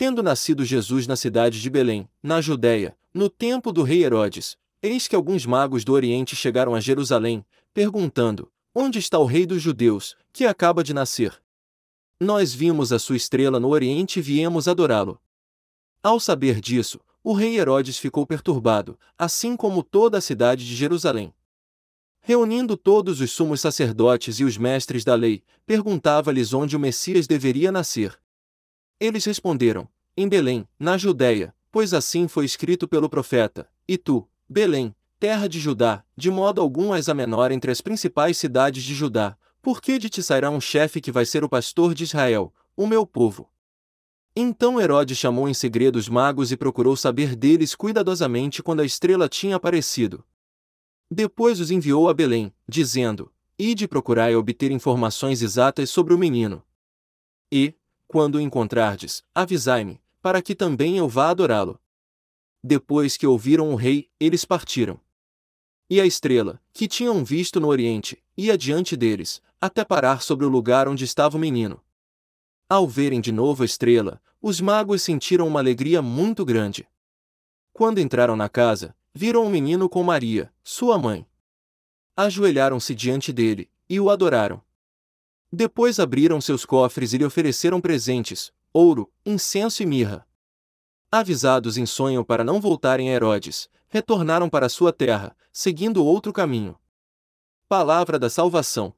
Tendo nascido Jesus na cidade de Belém, na Judéia, no tempo do rei Herodes, eis que alguns magos do Oriente chegaram a Jerusalém, perguntando: Onde está o rei dos judeus, que acaba de nascer? Nós vimos a sua estrela no Oriente e viemos adorá-lo. Ao saber disso, o rei Herodes ficou perturbado, assim como toda a cidade de Jerusalém. Reunindo todos os sumos sacerdotes e os mestres da lei, perguntava-lhes onde o Messias deveria nascer. Eles responderam: Em Belém, na Judéia, pois assim foi escrito pelo profeta: E tu, Belém, terra de Judá, de modo algum és a menor entre as principais cidades de Judá, porque de ti sairá um chefe que vai ser o pastor de Israel, o meu povo. Então Herodes chamou em segredo os magos e procurou saber deles cuidadosamente quando a estrela tinha aparecido. Depois os enviou a Belém, dizendo: Ide procurar e obter informações exatas sobre o menino. E, quando o encontrardes, avisai-me, para que também eu vá adorá-lo. Depois que ouviram o rei, eles partiram. E a estrela, que tinham visto no oriente, ia diante deles, até parar sobre o lugar onde estava o menino. Ao verem de novo a estrela, os magos sentiram uma alegria muito grande. Quando entraram na casa, viram o menino com Maria, sua mãe. Ajoelharam-se diante dele, e o adoraram. Depois abriram seus cofres e lhe ofereceram presentes, ouro, incenso e mirra. Avisados em sonho para não voltarem a Herodes, retornaram para sua terra, seguindo outro caminho. Palavra da Salvação.